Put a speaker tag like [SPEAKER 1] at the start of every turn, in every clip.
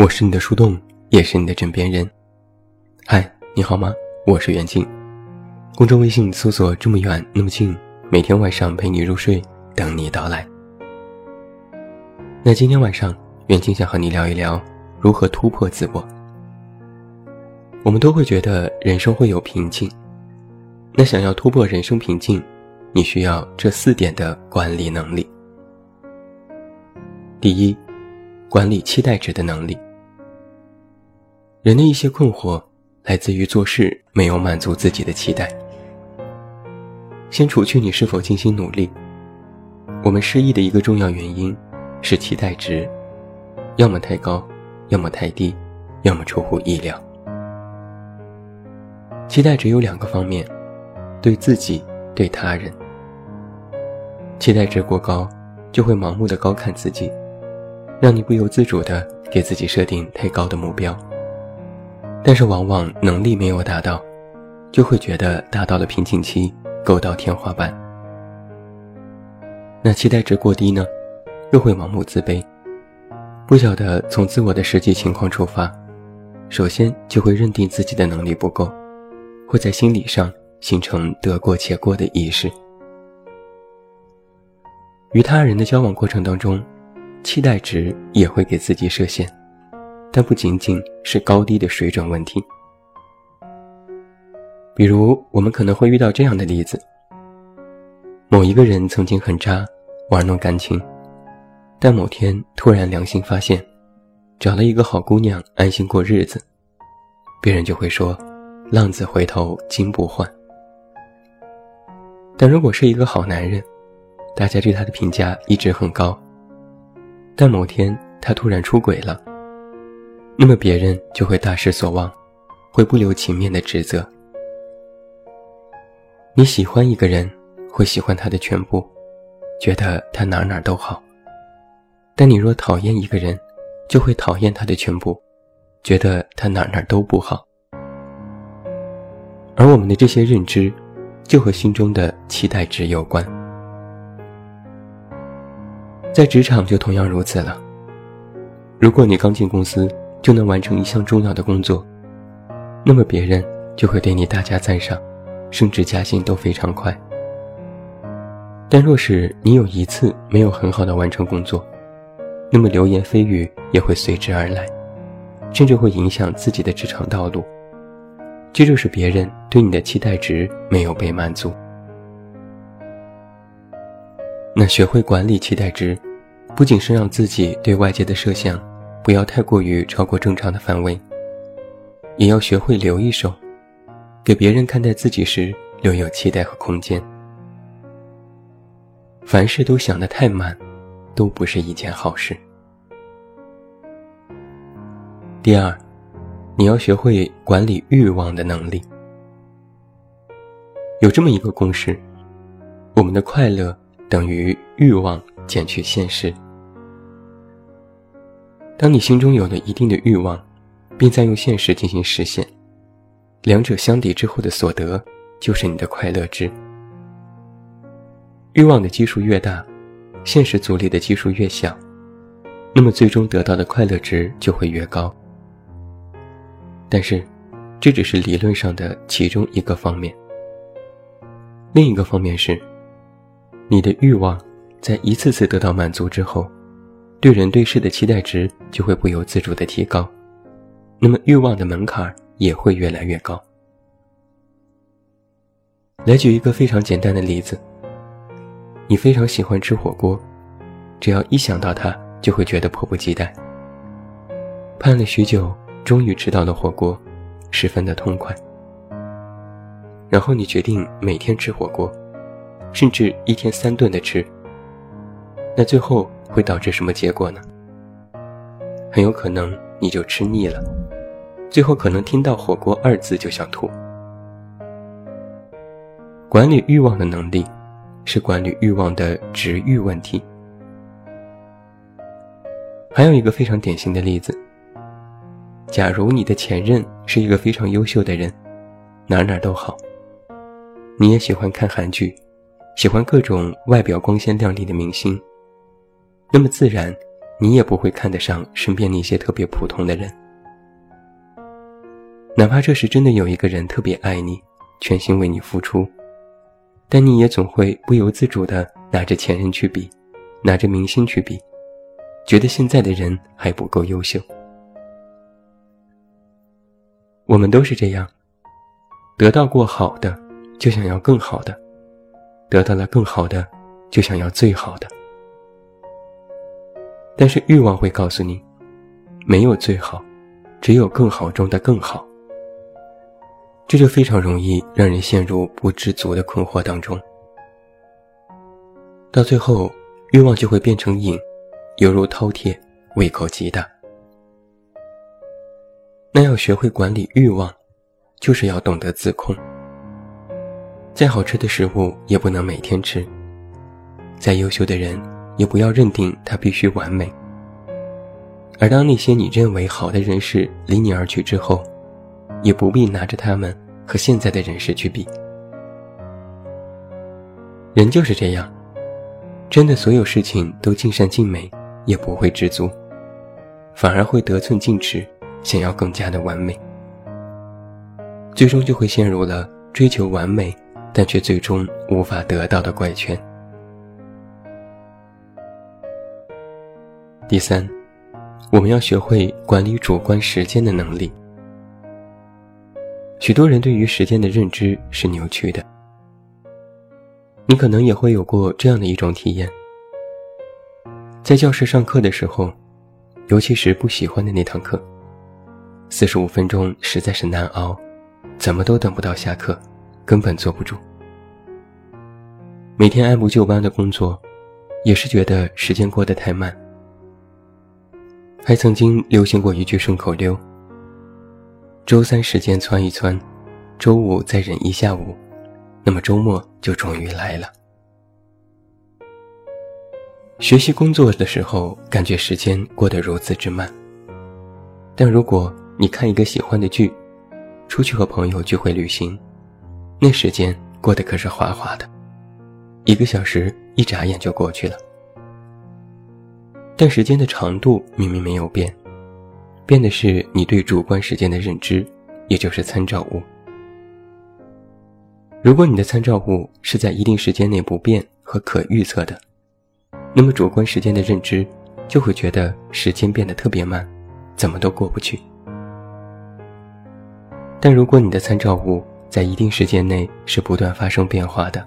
[SPEAKER 1] 我是你的树洞，也是你的枕边人。嗨，你好吗？我是袁静。公众微信搜索“这么远那么近”，每天晚上陪你入睡，等你到来。那今天晚上，袁静想和你聊一聊如何突破自我。我们都会觉得人生会有瓶颈，那想要突破人生瓶颈，你需要这四点的管理能力。第一，管理期待值的能力。人的一些困惑来自于做事没有满足自己的期待。先除去你是否尽心努力，我们失意的一个重要原因是期待值，要么太高，要么太低，要么出乎意料。期待值有两个方面，对自己，对他人。期待值过高，就会盲目的高看自己，让你不由自主的给自己设定太高的目标。但是往往能力没有达到，就会觉得达到了瓶颈期，够到天花板。那期待值过低呢，又会盲目自卑，不晓得从自我的实际情况出发，首先就会认定自己的能力不够，会在心理上形成得过且过的意识。与他人的交往过程当中，期待值也会给自己设限。但不仅仅是高低的水准问题。比如，我们可能会遇到这样的例子：某一个人曾经很渣，玩弄感情，但某天突然良心发现，找了一个好姑娘安心过日子，别人就会说：“浪子回头金不换。”但如果是一个好男人，大家对他的评价一直很高，但某天他突然出轨了。那么别人就会大失所望，会不留情面的指责。你喜欢一个人，会喜欢他的全部，觉得他哪哪都好；但你若讨厌一个人，就会讨厌他的全部，觉得他哪哪都不好。而我们的这些认知，就和心中的期待值有关。在职场就同样如此了。如果你刚进公司，就能完成一项重要的工作，那么别人就会对你大加赞赏，升职加薪都非常快。但若是你有一次没有很好的完成工作，那么流言蜚语也会随之而来，甚至会影响自己的职场道路。这就是别人对你的期待值没有被满足。那学会管理期待值，不仅是让自己对外界的设想。不要太过于超过正常的范围，也要学会留一手，给别人看待自己时留有期待和空间。凡事都想得太满，都不是一件好事。第二，你要学会管理欲望的能力。有这么一个公式：我们的快乐等于欲望减去现实。当你心中有了一定的欲望，并在用现实进行实现，两者相抵之后的所得，就是你的快乐值。欲望的基数越大，现实阻力的基数越小，那么最终得到的快乐值就会越高。但是，这只是理论上的其中一个方面。另一个方面是，你的欲望在一次次得到满足之后。对人对事的期待值就会不由自主的提高，那么欲望的门槛也会越来越高。来举一个非常简单的例子：你非常喜欢吃火锅，只要一想到它，就会觉得迫不及待。盼了许久，终于吃到了火锅，十分的痛快。然后你决定每天吃火锅，甚至一天三顿的吃。那最后。会导致什么结果呢？很有可能你就吃腻了，最后可能听到“火锅”二字就想吐。管理欲望的能力，是管理欲望的值欲问题。还有一个非常典型的例子：假如你的前任是一个非常优秀的人，哪哪都好，你也喜欢看韩剧，喜欢各种外表光鲜亮丽的明星。那么自然，你也不会看得上身边那些特别普通的人。哪怕这时真的有一个人特别爱你，全心为你付出，但你也总会不由自主地拿着前任去比，拿着明星去比，觉得现在的人还不够优秀。我们都是这样，得到过好的，就想要更好的；得到了更好的，就想要最好的。但是欲望会告诉你，没有最好，只有更好中的更好。这就非常容易让人陷入不知足的困惑当中，到最后，欲望就会变成瘾，犹如饕餮，胃口极大。那要学会管理欲望，就是要懂得自控。再好吃的食物也不能每天吃，再优秀的人也不要认定他必须完美。而当那些你认为好的人事离你而去之后，也不必拿着他们和现在的人事去比。人就是这样，真的所有事情都尽善尽美，也不会知足，反而会得寸进尺，想要更加的完美，最终就会陷入了追求完美，但却最终无法得到的怪圈。第三，我们要学会管理主观时间的能力。许多人对于时间的认知是扭曲的。你可能也会有过这样的一种体验：在教室上课的时候，尤其是不喜欢的那堂课，四十五分钟实在是难熬，怎么都等不到下课，根本坐不住。每天按部就班的工作，也是觉得时间过得太慢。还曾经流行过一句顺口溜。周三时间窜一窜，周五再忍一下午，那么周末就终于来了。学习工作的时候，感觉时间过得如此之慢。但如果你看一个喜欢的剧，出去和朋友聚会旅行，那时间过得可是滑滑的，一个小时一眨眼就过去了。但时间的长度明明没有变。变的是你对主观时间的认知，也就是参照物。如果你的参照物是在一定时间内不变和可预测的，那么主观时间的认知就会觉得时间变得特别慢，怎么都过不去。但如果你的参照物在一定时间内是不断发生变化的，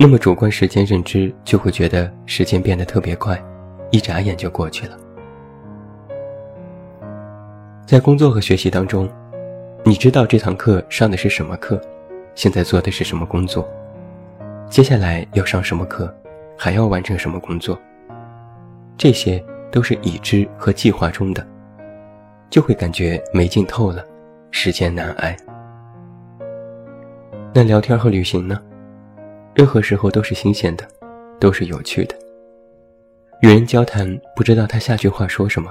[SPEAKER 1] 那么主观时间认知就会觉得时间变得特别快，一眨眼就过去了。在工作和学习当中，你知道这堂课上的是什么课，现在做的是什么工作，接下来要上什么课，还要完成什么工作，这些都是已知和计划中的，就会感觉没劲透了，时间难挨。那聊天和旅行呢？任何时候都是新鲜的，都是有趣的。与人交谈，不知道他下句话说什么；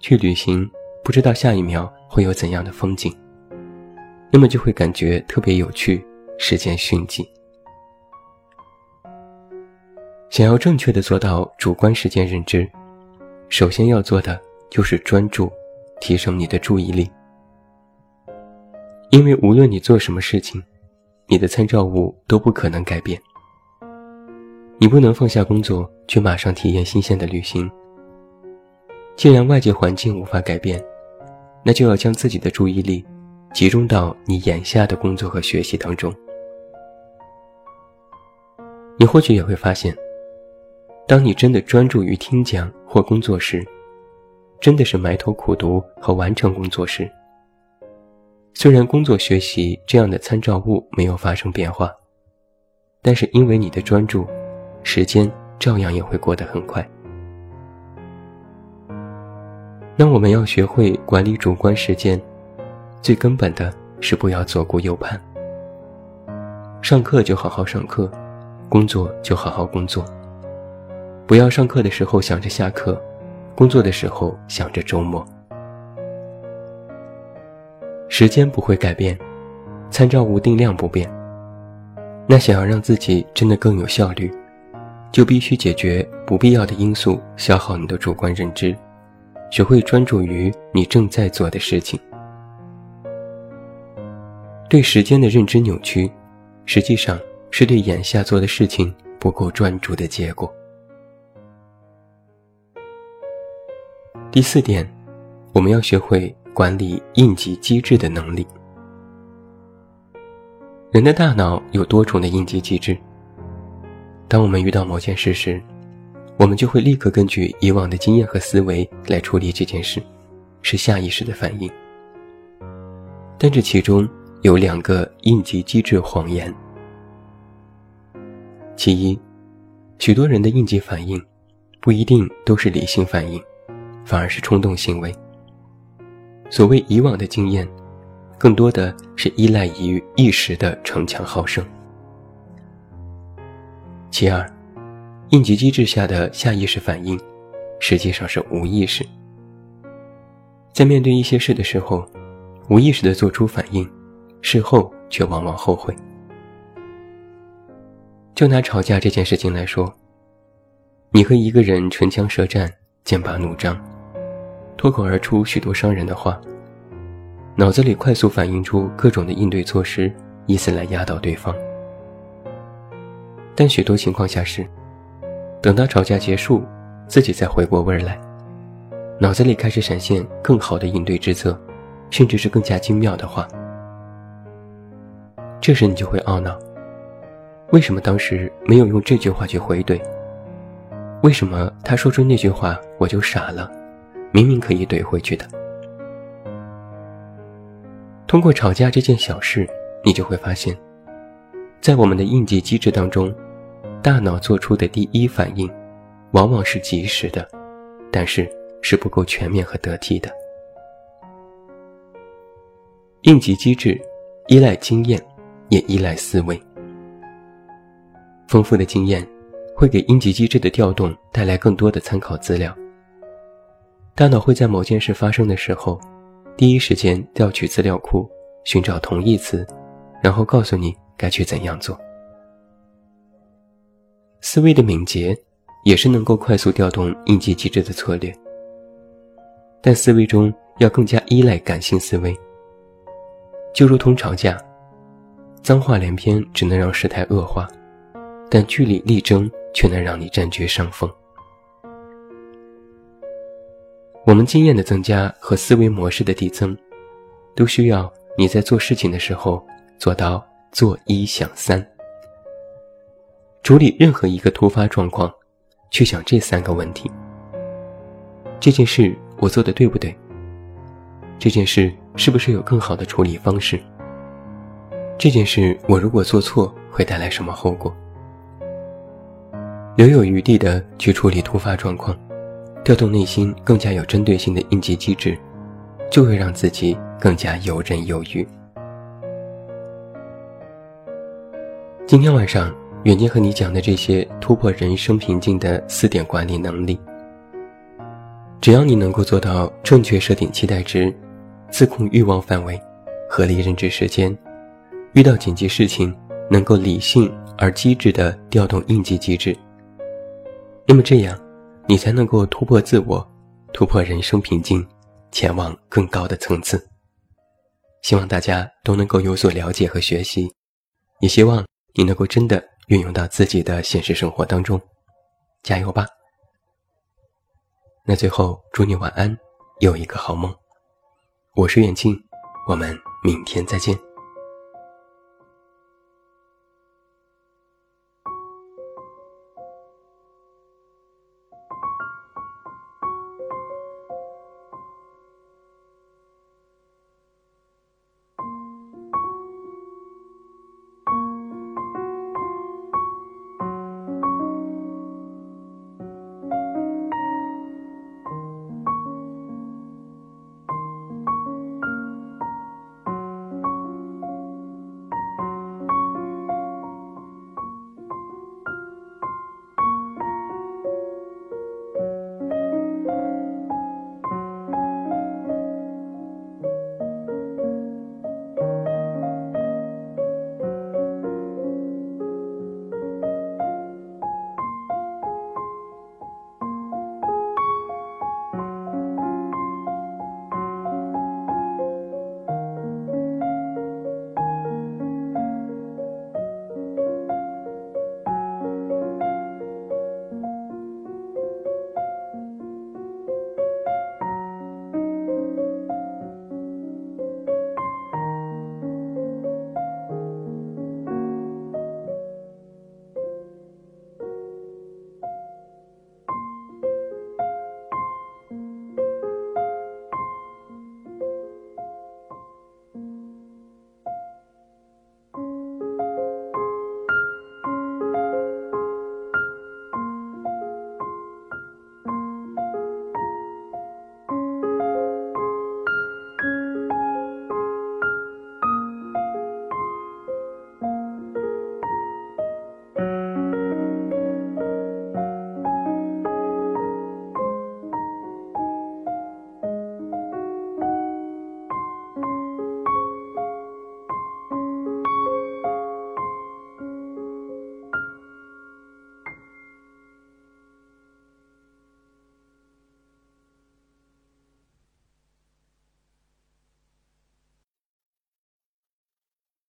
[SPEAKER 1] 去旅行。不知道下一秒会有怎样的风景，那么就会感觉特别有趣，时间迅疾。想要正确的做到主观时间认知，首先要做的就是专注，提升你的注意力。因为无论你做什么事情，你的参照物都不可能改变。你不能放下工作，去马上体验新鲜的旅行。既然外界环境无法改变，那就要将自己的注意力集中到你眼下的工作和学习当中。你或许也会发现，当你真的专注于听讲或工作时，真的是埋头苦读和完成工作时，虽然工作学习这样的参照物没有发生变化，但是因为你的专注，时间照样也会过得很快。那我们要学会管理主观时间，最根本的是不要左顾右盼。上课就好好上课，工作就好好工作。不要上课的时候想着下课，工作的时候想着周末。时间不会改变，参照物定量不变。那想要让自己真的更有效率，就必须解决不必要的因素消耗你的主观认知，学会专注于你正在做的事情。对时间的认知扭曲，实际上是对眼下做的事情不够专注的结果。第四点，我们要学会管理应急机制的能力。人的大脑有多重的应急机制。当我们遇到某件事时，我们就会立刻根据以往的经验和思维来处理这件事，是下意识的反应。但这其中有两个应急机制谎言。其一，许多人的应急反应不一定都是理性反应。反而是冲动行为。所谓以往的经验，更多的是依赖于一时的逞强好胜。其二，应急机制下的下意识反应，实际上是无意识。在面对一些事的时候，无意识的做出反应，事后却往往后悔。就拿吵架这件事情来说，你和一个人唇枪舌战，剑拔弩张。脱口而出许多伤人的话，脑子里快速反映出各种的应对措施，以此来压倒对方。但许多情况下是，等到吵架结束，自己再回过味儿来，脑子里开始闪现更好的应对之策，甚至是更加精妙的话。这时你就会懊恼：为什么当时没有用这句话去回怼？为什么他说出那句话我就傻了？明明可以怼回去的。通过吵架这件小事，你就会发现，在我们的应急机制当中，大脑做出的第一反应，往往是及时的，但是是不够全面和得体的。应急机制依赖经验，也依赖思维。丰富的经验会给应急机制的调动带来更多的参考资料。大脑会在某件事发生的时候，第一时间调取资料库，寻找同义词，然后告诉你该去怎样做。思维的敏捷，也是能够快速调动应急机制的策略。但思维中要更加依赖感性思维。就如同吵架，脏话连篇只能让事态恶化，但据理力争却能让你占据上风。我们经验的增加和思维模式的递增，都需要你在做事情的时候做到做一想三。处理任何一个突发状况，去想这三个问题：这件事我做的对不对？这件事是不是有更好的处理方式？这件事我如果做错会带来什么后果？留有余地的去处理突发状况。调动内心更加有针对性的应急机制，就会让自己更加游刃有余。今天晚上，远近和你讲的这些突破人生瓶颈的四点管理能力，只要你能够做到正确设定期待值，自控欲望范围，合理认知时间，遇到紧急事情能够理性而机智的调动应急机制，那么这样。你才能够突破自我，突破人生瓶颈，前往更高的层次。希望大家都能够有所了解和学习，也希望你能够真的运用到自己的现实生活当中。加油吧！那最后祝你晚安，有一个好梦。我是远近，我们明天再见。